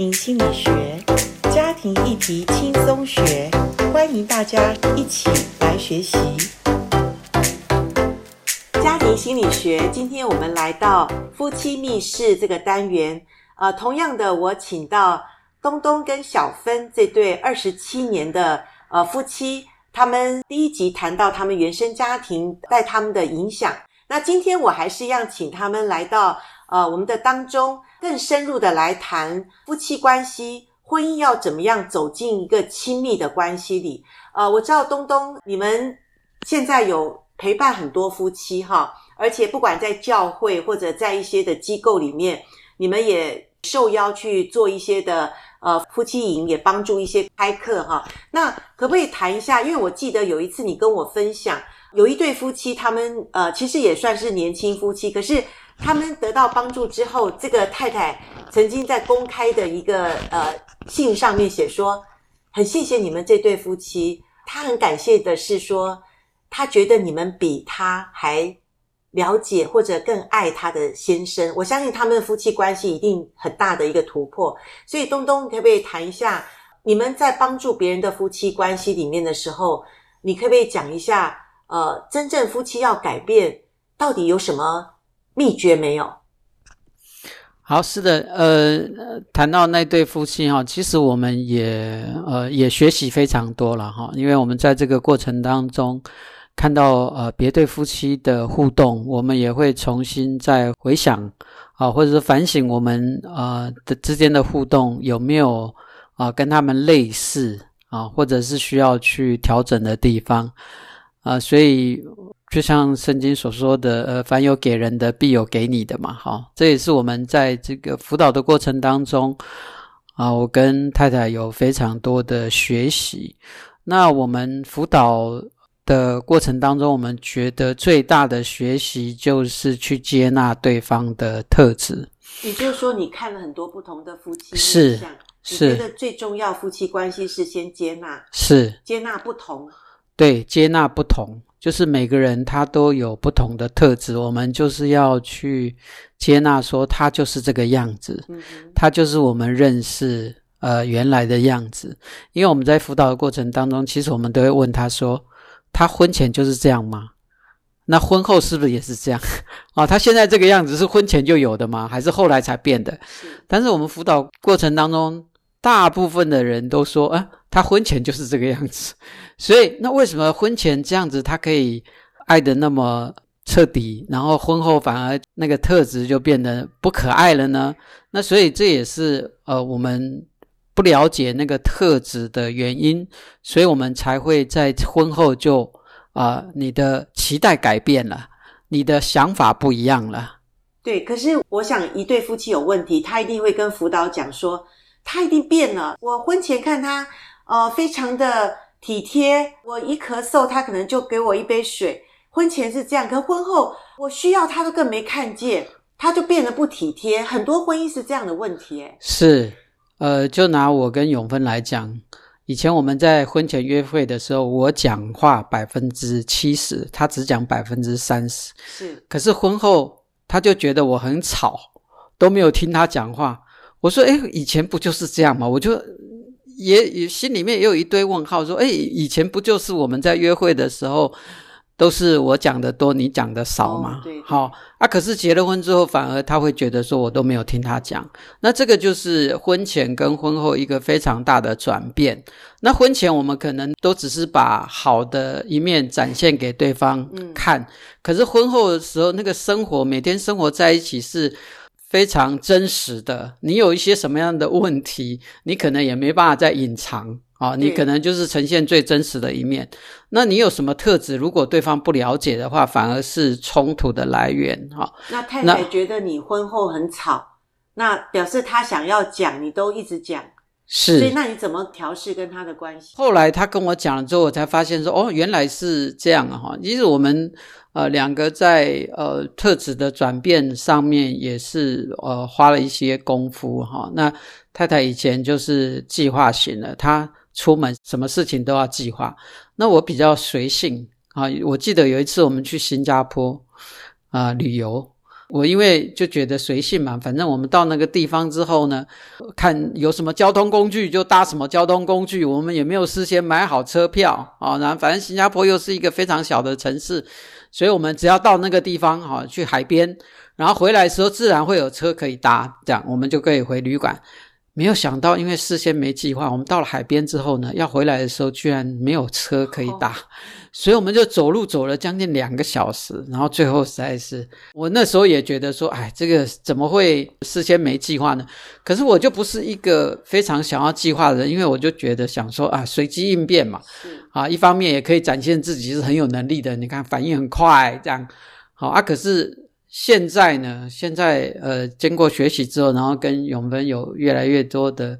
庭心理学，家庭议题轻松学，欢迎大家一起来学习。家庭心理学，今天我们来到夫妻密室这个单元。呃，同样的，我请到东东跟小芬这对二十七年的呃夫妻，他们第一集谈到他们原生家庭带他们的影响。那今天我还是要请他们来到呃我们的当中。更深入的来谈夫妻关系，婚姻要怎么样走进一个亲密的关系里？呃，我知道东东，你们现在有陪伴很多夫妻哈，而且不管在教会或者在一些的机构里面，你们也受邀去做一些的呃夫妻营，也帮助一些开课哈。那可不可以谈一下？因为我记得有一次你跟我分享，有一对夫妻，他们呃其实也算是年轻夫妻，可是。他们得到帮助之后，这个太太曾经在公开的一个呃信上面写说，很谢谢你们这对夫妻。他很感谢的是说，他觉得你们比他还了解或者更爱他的先生。我相信他们的夫妻关系一定很大的一个突破。所以东东可不可以谈一下，你们在帮助别人的夫妻关系里面的时候，你可不可以讲一下，呃，真正夫妻要改变到底有什么？秘诀没有。好，是的，呃，谈到那对夫妻哈，其实我们也呃也学习非常多了哈，因为我们在这个过程当中看到呃别对夫妻的互动，我们也会重新再回想啊，或者是反省我们呃的之间的互动有没有啊跟他们类似啊，或者是需要去调整的地方啊，所以。就像圣经所说的，呃，凡有给人的，必有给你的嘛，好，这也是我们在这个辅导的过程当中，啊，我跟太太有非常多的学习。那我们辅导的过程当中，我们觉得最大的学习就是去接纳对方的特质。也就是说，你看了很多不同的夫妻，是是，你觉得最重要夫妻关系是先接纳，是接纳不同，对，接纳不同。就是每个人他都有不同的特质，我们就是要去接纳，说他就是这个样子，他就是我们认识呃原来的样子。因为我们在辅导的过程当中，其实我们都会问他说，他婚前就是这样吗？那婚后是不是也是这样？啊，他现在这个样子是婚前就有的吗？还是后来才变的？但是我们辅导过程当中，大部分的人都说，啊，他婚前就是这个样子。所以，那为什么婚前这样子他可以爱得那么彻底，然后婚后反而那个特质就变得不可爱了呢？那所以这也是呃我们不了解那个特质的原因，所以我们才会在婚后就啊、呃、你的期待改变了，你的想法不一样了。对，可是我想一对夫妻有问题，他一定会跟辅导讲说，他一定变了。我婚前看他呃非常的。体贴，我一咳嗽，他可能就给我一杯水。婚前是这样，可婚后我需要他都更没看见，他就变得不体贴。很多婚姻是这样的问题，诶是，呃，就拿我跟永芬来讲，以前我们在婚前约会的时候，我讲话百分之七十，他只讲百分之三十，是。可是婚后他就觉得我很吵，都没有听他讲话。我说，哎，以前不就是这样吗？我就。也也心里面也有一堆问号，说：“哎，以前不就是我们在约会的时候，都是我讲的多，你讲的少吗？”好、哦、啊，可是结了婚之后，反而他会觉得说我都没有听他讲。那这个就是婚前跟婚后一个非常大的转变。那婚前我们可能都只是把好的一面展现给对方看，嗯、可是婚后的时候，那个生活每天生活在一起是。非常真实的，你有一些什么样的问题，你可能也没办法再隐藏啊，你可能就是呈现最真实的一面。那你有什么特质？如果对方不了解的话，反而是冲突的来源哈。那太太觉得你婚后很吵，那，那表示她想要讲，你都一直讲，是。所以那你怎么调试跟他的关系？后来他跟我讲了之后，我才发现说，哦，原来是这样啊哈。其实我们。呃，两个在呃特质的转变上面也是呃花了一些功夫哈。那太太以前就是计划型的，她出门什么事情都要计划。那我比较随性啊。我记得有一次我们去新加坡啊、旅游我因为就觉得随性嘛，反正我们到那个地方之后呢，看有什么交通工具就搭什么交通工具，我们也没有事先买好车票啊。然后反正新加坡又是一个非常小的城市，所以我们只要到那个地方哈，去海边，然后回来的时候自然会有车可以搭，这样我们就可以回旅馆。没有想到，因为事先没计划，我们到了海边之后呢，要回来的时候居然没有车可以搭，所以我们就走路走了将近两个小时，然后最后实在是，我那时候也觉得说，哎，这个怎么会事先没计划呢？可是我就不是一个非常想要计划的人，因为我就觉得想说啊，随机应变嘛，啊，一方面也可以展现自己是很有能力的，你看反应很快，这样好啊，可是。现在呢，现在呃，经过学习之后，然后跟永芬有越来越多的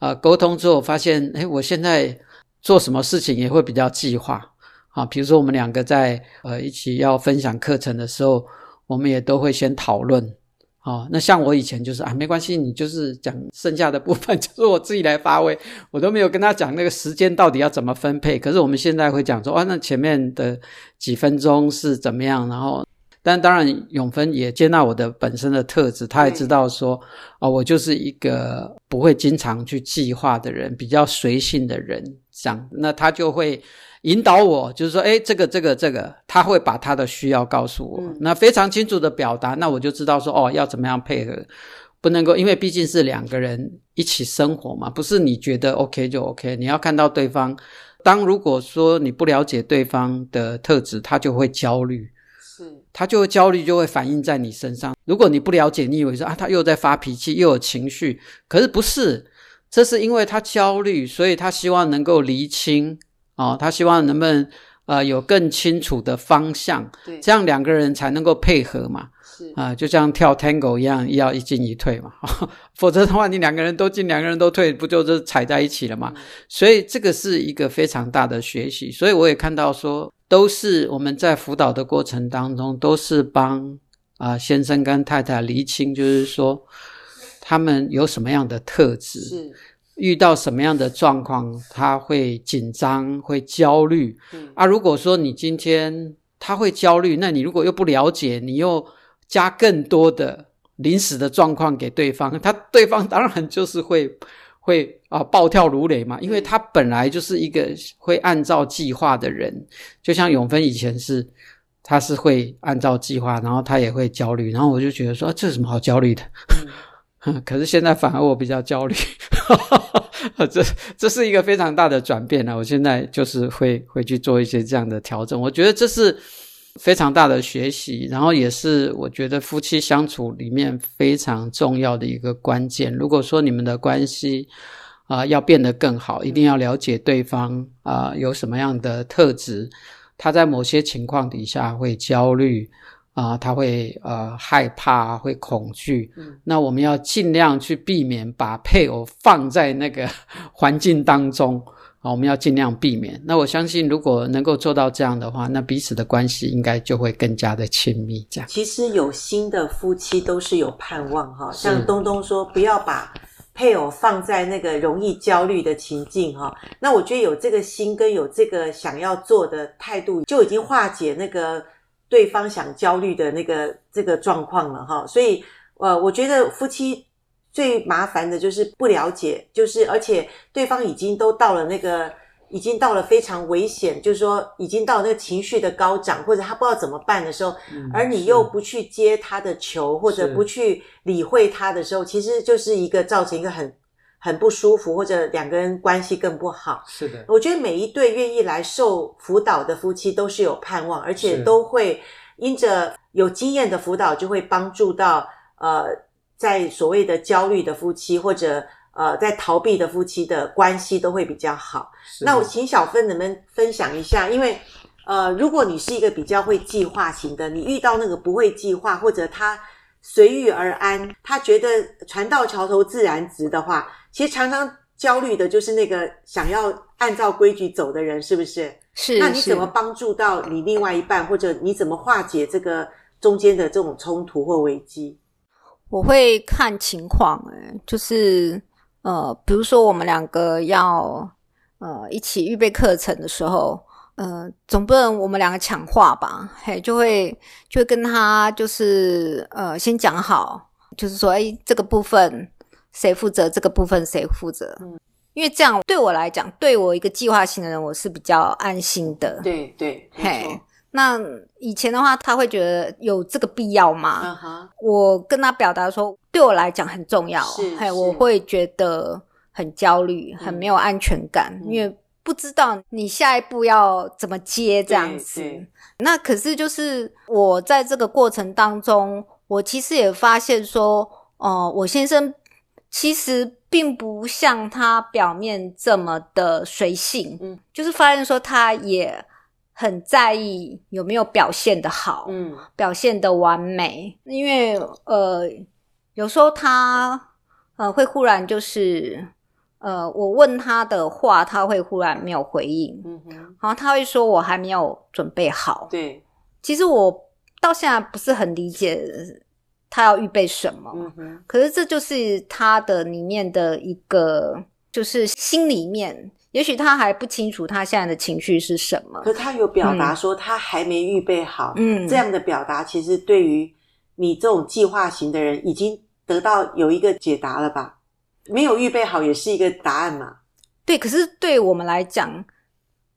呃沟通之后，发现，诶，我现在做什么事情也会比较计划啊。比如说，我们两个在呃一起要分享课程的时候，我们也都会先讨论。啊，那像我以前就是啊，没关系，你就是讲剩下的部分，就是我自己来发挥，我都没有跟他讲那个时间到底要怎么分配。可是我们现在会讲说，啊，那前面的几分钟是怎么样，然后。但当然，永芬也接纳我的本身的特质，他也知道说，啊、哦，我就是一个不会经常去计划的人，比较随性的人，这样，那他就会引导我，就是说，哎，这个这个这个，他会把他的需要告诉我，嗯、那非常清楚的表达，那我就知道说，哦，要怎么样配合，不能够，因为毕竟是两个人一起生活嘛，不是你觉得 OK 就 OK，你要看到对方，当如果说你不了解对方的特质，他就会焦虑。他就会焦虑，就会反映在你身上。如果你不了解，你以为说啊，他又在发脾气，又有情绪，可是不是，这是因为他焦虑，所以他希望能够厘清啊、哦，他希望能不能呃有更清楚的方向，对，这样两个人才能够配合嘛。是啊、呃，就像跳 Tango 一样，要一进一退嘛，否则的话，你两个人都进，两个人都退，不就是踩在一起了吗？嗯、所以这个是一个非常大的学习。所以我也看到说。都是我们在辅导的过程当中，都是帮啊、呃、先生跟太太厘清，就是说他们有什么样的特质，是遇到什么样的状况，他会紧张、会焦虑。嗯、啊，如果说你今天他会焦虑，那你如果又不了解，你又加更多的临时的状况给对方，他对方当然就是会。会啊，暴跳如雷嘛，因为他本来就是一个会按照计划的人，就像永芬以前是，他是会按照计划，然后他也会焦虑，然后我就觉得说，啊，这有什么好焦虑的？嗯、可是现在反而我比较焦虑，这这是一个非常大的转变呢。我现在就是会会去做一些这样的调整，我觉得这是。非常大的学习，然后也是我觉得夫妻相处里面非常重要的一个关键。如果说你们的关系啊、呃、要变得更好，一定要了解对方啊、呃、有什么样的特质，他在某些情况底下会焦虑啊、呃，他会呃害怕，会恐惧。嗯，那我们要尽量去避免把配偶放在那个 环境当中。好，我们要尽量避免。那我相信，如果能够做到这样的话，那彼此的关系应该就会更加的亲密。这样，其实有心的夫妻都是有盼望哈。像东东说，不要把配偶放在那个容易焦虑的情境哈。那我觉得有这个心跟有这个想要做的态度，就已经化解那个对方想焦虑的那个这个状况了哈。所以，呃，我觉得夫妻。最麻烦的就是不了解，就是而且对方已经都到了那个，已经到了非常危险，就是说已经到了那个情绪的高涨，或者他不知道怎么办的时候，嗯、而你又不去接他的球，或者不去理会他的时候，其实就是一个造成一个很很不舒服，或者两个人关系更不好。是的，我觉得每一对愿意来受辅导的夫妻都是有盼望，而且都会因着有经验的辅导，就会帮助到呃。在所谓的焦虑的夫妻，或者呃，在逃避的夫妻的关系都会比较好。那我请小芬能不能分享一下？因为呃，如果你是一个比较会计划型的，你遇到那个不会计划，或者他随遇而安，他觉得船到桥头自然直的话，其实常常焦虑的就是那个想要按照规矩走的人，是不是？是。那你怎么帮助到你另外一半，或者你怎么化解这个中间的这种冲突或危机？我会看情况，诶，就是呃，比如说我们两个要呃一起预备课程的时候，呃，总不能我们两个抢话吧？嘿，就会就会跟他就是呃，先讲好，就是说，哎，这个部分谁负责？这个部分谁负责？嗯，因为这样对我来讲，对我一个计划性的人，我是比较安心的。对对，嘿。那以前的话，他会觉得有这个必要吗？Uh huh. 我跟他表达说，对我来讲很重要，是嘿，我会觉得很焦虑，很没有安全感，嗯、因为不知道你下一步要怎么接这样子。那可是就是我在这个过程当中，我其实也发现说，哦、呃，我先生其实并不像他表面这么的随性，嗯，就是发现说他也。很在意有没有表现的好，嗯，表现的完美，因为呃，有时候他呃会忽然就是呃，我问他的话，他会忽然没有回应，嗯哼，然后他会说我还没有准备好，对，其实我到现在不是很理解他要预备什么，嗯哼，可是这就是他的里面的一个，就是心里面。也许他还不清楚他现在的情绪是什么，可他有表达说他还没预备好。嗯，这样的表达其实对于你这种计划型的人已经得到有一个解答了吧？没有预备好也是一个答案嘛？对，可是对我们来讲，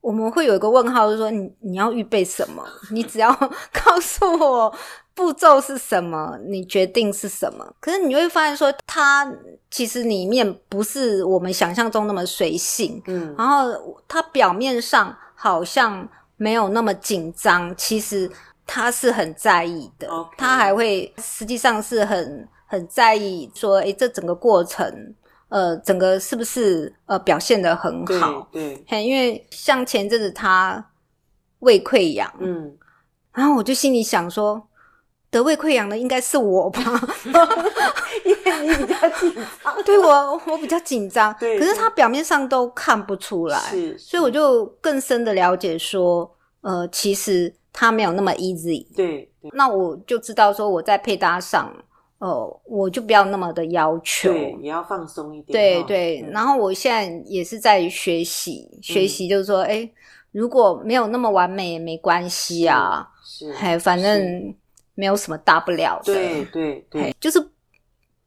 我们会有一个问号，就是说你你要预备什么？你只要告诉我。步骤是什么？你决定是什么？可是你会发现说，他其实里面不是我们想象中那么随性。嗯，然后他表面上好像没有那么紧张，其实他是很在意的。他还会实际上是很很在意说，诶，这整个过程，呃，整个是不是呃表现的很好？对，对，因为像前阵子他胃溃疡，嗯，然后我就心里想说。得胃溃疡的应该是我吧 因为你比较紧张。对，我我比较紧张，对，可是他表面上都看不出来，是，所以我就更深的了解说，呃，其实他没有那么 easy。对，那我就知道说我在配搭上，呃，我就不要那么的要求，对，也要放松一点。对对，然后我现在也是在学习，学习就是说，诶，如果没有那么完美也没关系啊，是，哎，反正。没有什么大不了的，对对对，就是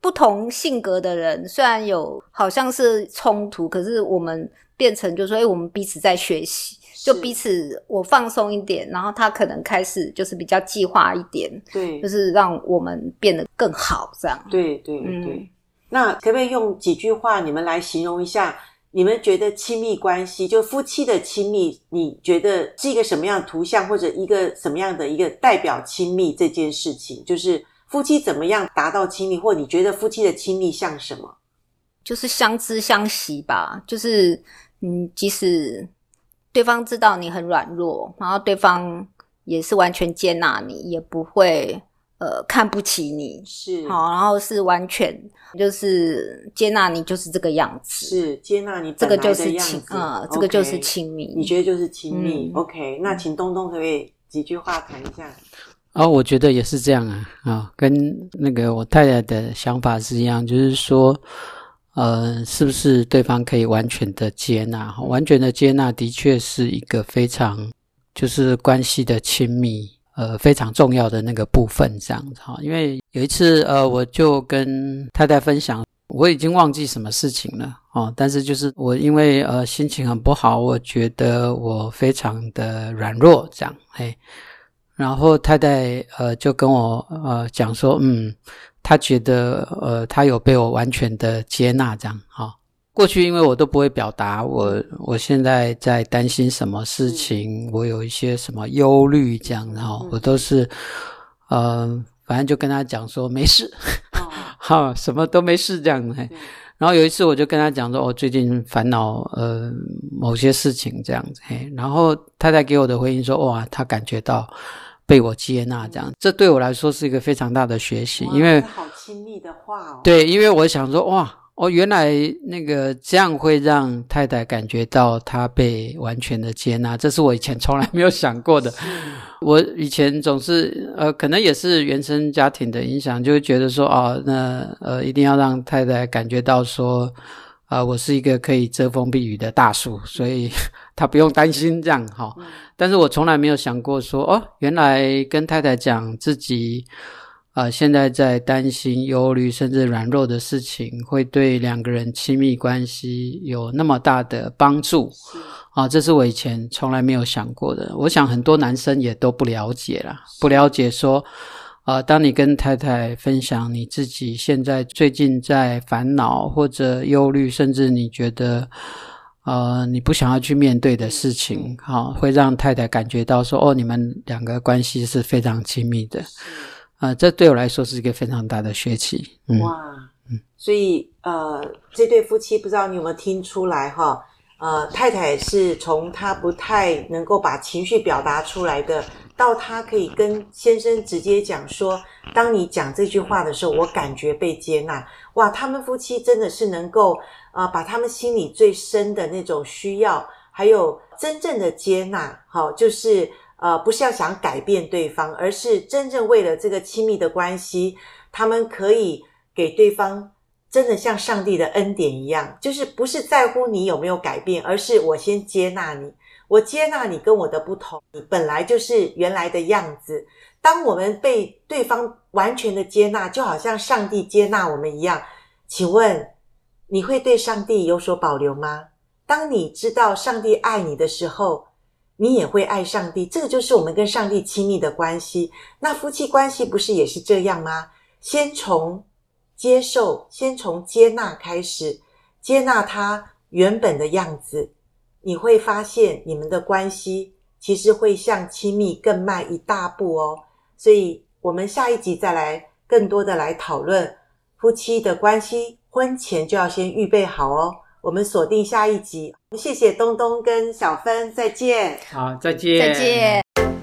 不同性格的人，虽然有好像是冲突，可是我们变成就是说，哎，我们彼此在学习，是就彼此我放松一点，然后他可能开始就是比较计划一点，对，就是让我们变得更好，这样，对对对。嗯，那可不可以用几句话你们来形容一下？你们觉得亲密关系，就夫妻的亲密，你觉得是一个什么样的图像，或者一个什么样的一个代表亲密这件事情？就是夫妻怎么样达到亲密，或你觉得夫妻的亲密像什么？就是相知相惜吧。就是嗯，即使对方知道你很软弱，然后对方也是完全接纳你，也不会。呃，看不起你是好，然后是完全就是接纳你，就是这个样子，是接纳你这个就是亲，呃，这个就是亲密。你觉得就是亲密？OK，那请东东可不可以几句话谈一下？哦，我觉得也是这样啊，啊，跟那个我太太的想法是一样，就是说，呃，是不是对方可以完全的接纳？完全的接纳的确是一个非常就是关系的亲密。呃，非常重要的那个部分，这样子哈。因为有一次，呃，我就跟太太分享，我已经忘记什么事情了哦。但是就是我因为呃心情很不好，我觉得我非常的软弱，这样嘿。然后太太呃就跟我呃讲说，嗯，她觉得呃他有被我完全的接纳，这样哈。哦过去因为我都不会表达我我现在在担心什么事情，我有一些什么忧虑这样，然后我都是，嗯、呃，反正就跟他讲说没事，哈、哦，什么都没事这样。嘿，然后有一次我就跟他讲说，我最近烦恼呃某些事情这样子。嘿，然后太太给我的回应说，哇，他感觉到被我接纳这样，这对我来说是一个非常大的学习，因为好亲密的话哦。对，因为我想说哇。哦，原来那个这样会让太太感觉到她被完全的接纳，这是我以前从来没有想过的。我以前总是呃，可能也是原生家庭的影响，就会觉得说，哦，那呃，一定要让太太感觉到说，啊、呃，我是一个可以遮风避雨的大树，所以他不用担心这样哈。但是我从来没有想过说，哦，原来跟太太讲自己啊、呃，现在在担心、忧虑甚至软弱的事情，会对两个人亲密关系有那么大的帮助啊！这是我以前从来没有想过的。我想很多男生也都不了解啦，不了解说。呃，当你跟太太分享你自己现在最近在烦恼或者忧虑，甚至你觉得呃你不想要去面对的事情，好、哦，会让太太感觉到说，哦，你们两个关系是非常亲密的。呃，这对我来说是一个非常大的学习。嗯、哇，嗯，所以呃，这对夫妻不知道你有没有听出来哈？呃，太太是从她不太能够把情绪表达出来的。到他可以跟先生直接讲说，当你讲这句话的时候，我感觉被接纳。哇，他们夫妻真的是能够呃，把他们心里最深的那种需要，还有真正的接纳，好，就是呃，不是要想改变对方，而是真正为了这个亲密的关系，他们可以给对方真的像上帝的恩典一样，就是不是在乎你有没有改变，而是我先接纳你。我接纳你跟我的不同，你本来就是原来的样子。当我们被对方完全的接纳，就好像上帝接纳我们一样。请问，你会对上帝有所保留吗？当你知道上帝爱你的时候，你也会爱上帝。这个就是我们跟上帝亲密的关系。那夫妻关系不是也是这样吗？先从接受，先从接纳开始，接纳他原本的样子。你会发现，你们的关系其实会向亲密更迈一大步哦。所以，我们下一集再来更多的来讨论夫妻的关系，婚前就要先预备好哦。我们锁定下一集，谢谢东东跟小芬，再见。好，再见，再见。